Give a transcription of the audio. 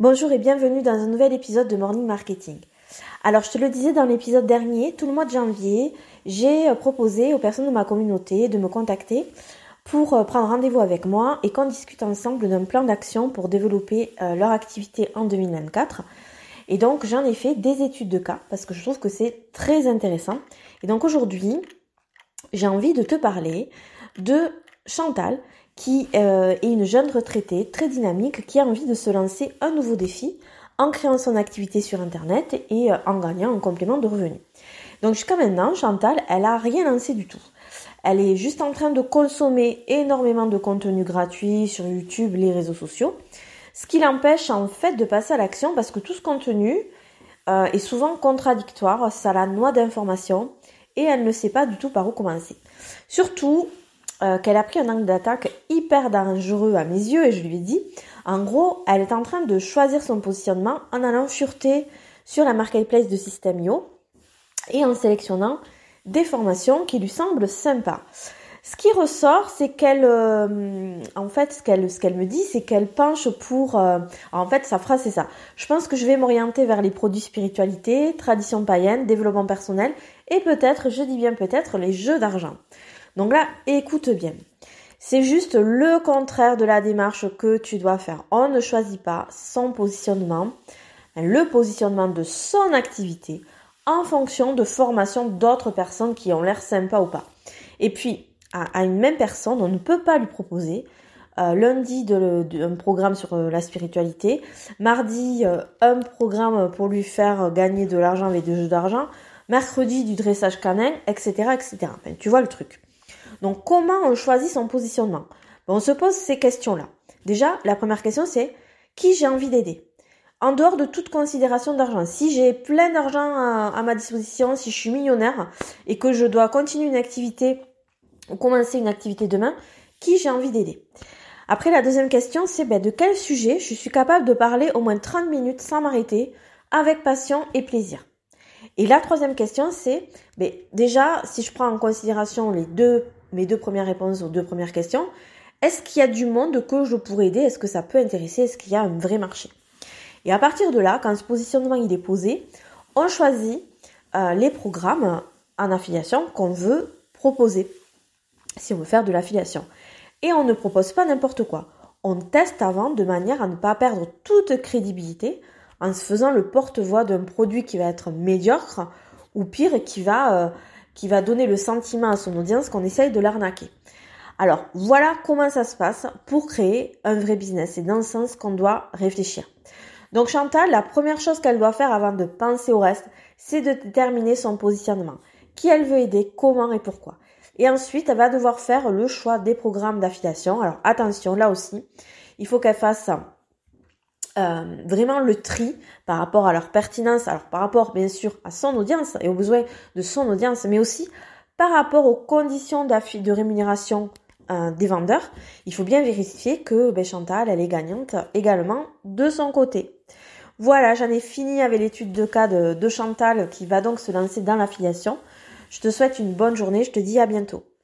Bonjour et bienvenue dans un nouvel épisode de Morning Marketing. Alors je te le disais dans l'épisode dernier, tout le mois de janvier, j'ai euh, proposé aux personnes de ma communauté de me contacter pour euh, prendre rendez-vous avec moi et qu'on discute ensemble d'un plan d'action pour développer euh, leur activité en 2024. Et donc j'en ai fait des études de cas parce que je trouve que c'est très intéressant. Et donc aujourd'hui, j'ai envie de te parler de Chantal qui euh, est une jeune retraitée très dynamique qui a envie de se lancer un nouveau défi en créant son activité sur Internet et euh, en gagnant un complément de revenus. Donc jusqu'à maintenant, Chantal, elle a rien lancé du tout. Elle est juste en train de consommer énormément de contenu gratuit sur YouTube, les réseaux sociaux, ce qui l'empêche en fait de passer à l'action parce que tout ce contenu euh, est souvent contradictoire, ça la noie d'informations et elle ne sait pas du tout par où commencer. Surtout, euh, qu'elle a pris un angle d'attaque hyper dangereux à mes yeux et je lui ai dit, en gros, elle est en train de choisir son positionnement en allant fureter sur la marketplace de System.io et en sélectionnant des formations qui lui semblent sympas. Ce qui ressort, c'est qu'elle, euh, en fait, ce qu'elle, me dit, c'est qu'elle penche pour, euh, en fait, sa phrase c'est ça. Je pense que je vais m'orienter vers les produits spiritualité, tradition païenne, développement personnel et peut-être, je dis bien peut-être, les jeux d'argent. Donc là, écoute bien. C'est juste le contraire de la démarche que tu dois faire. On ne choisit pas son positionnement, le positionnement de son activité en fonction de formation d'autres personnes qui ont l'air sympa ou pas. Et puis, à, une même personne, on ne peut pas lui proposer euh, lundi un programme sur euh, la spiritualité, mardi euh, un programme pour lui faire gagner de l'argent avec des jeux d'argent, mercredi du dressage canin, etc. etc. tu vois le truc. Donc comment on choisit son positionnement? Ben, On se pose ces questions-là. Déjà, la première question c'est qui j'ai envie d'aider? En dehors de toute considération d'argent, si j'ai plein d'argent à, ma disposition, si je suis millionnaire et que je dois continuer une activité ou commencer une activité demain, qui j'ai envie d'aider? Après, la deuxième question, c'est ben, de quel sujet je suis capable de parler au moins 30 minutes sans m'arrêter, avec passion et plaisir? Et la troisième question, c'est ben, déjà, si je prends en considération les deux mes deux premières réponses aux deux premières questions. Est-ce qu'il y a du monde que je pourrais aider? Est-ce que ça peut intéresser? Est-ce qu'il y a un vrai marché? Et à partir de là, quand ce positionnement il est posé, on choisit euh, les programmes en affiliation qu'on veut proposer, si on veut faire de l'affiliation. Et on ne propose pas n'importe quoi. On teste avant de manière à ne pas perdre toute crédibilité en se faisant le porte-voix d'un produit qui va être médiocre ou pire qui va euh, qui va donner le sentiment à son audience qu'on essaye de l'arnaquer. Alors voilà comment ça se passe pour créer un vrai business. C'est dans ce sens qu'on doit réfléchir. Donc Chantal, la première chose qu'elle doit faire avant de penser au reste, c'est de déterminer son positionnement. Qui elle veut aider, comment et pourquoi. Et ensuite, elle va devoir faire le choix des programmes d'affiliation. Alors attention, là aussi, il faut qu'elle fasse euh, vraiment le tri par rapport à leur pertinence, alors par rapport bien sûr à son audience et aux besoins de son audience, mais aussi par rapport aux conditions de rémunération euh, des vendeurs, il faut bien vérifier que ben, Chantal, elle est gagnante également de son côté. Voilà, j'en ai fini avec l'étude de cas de, de Chantal qui va donc se lancer dans l'affiliation. Je te souhaite une bonne journée, je te dis à bientôt.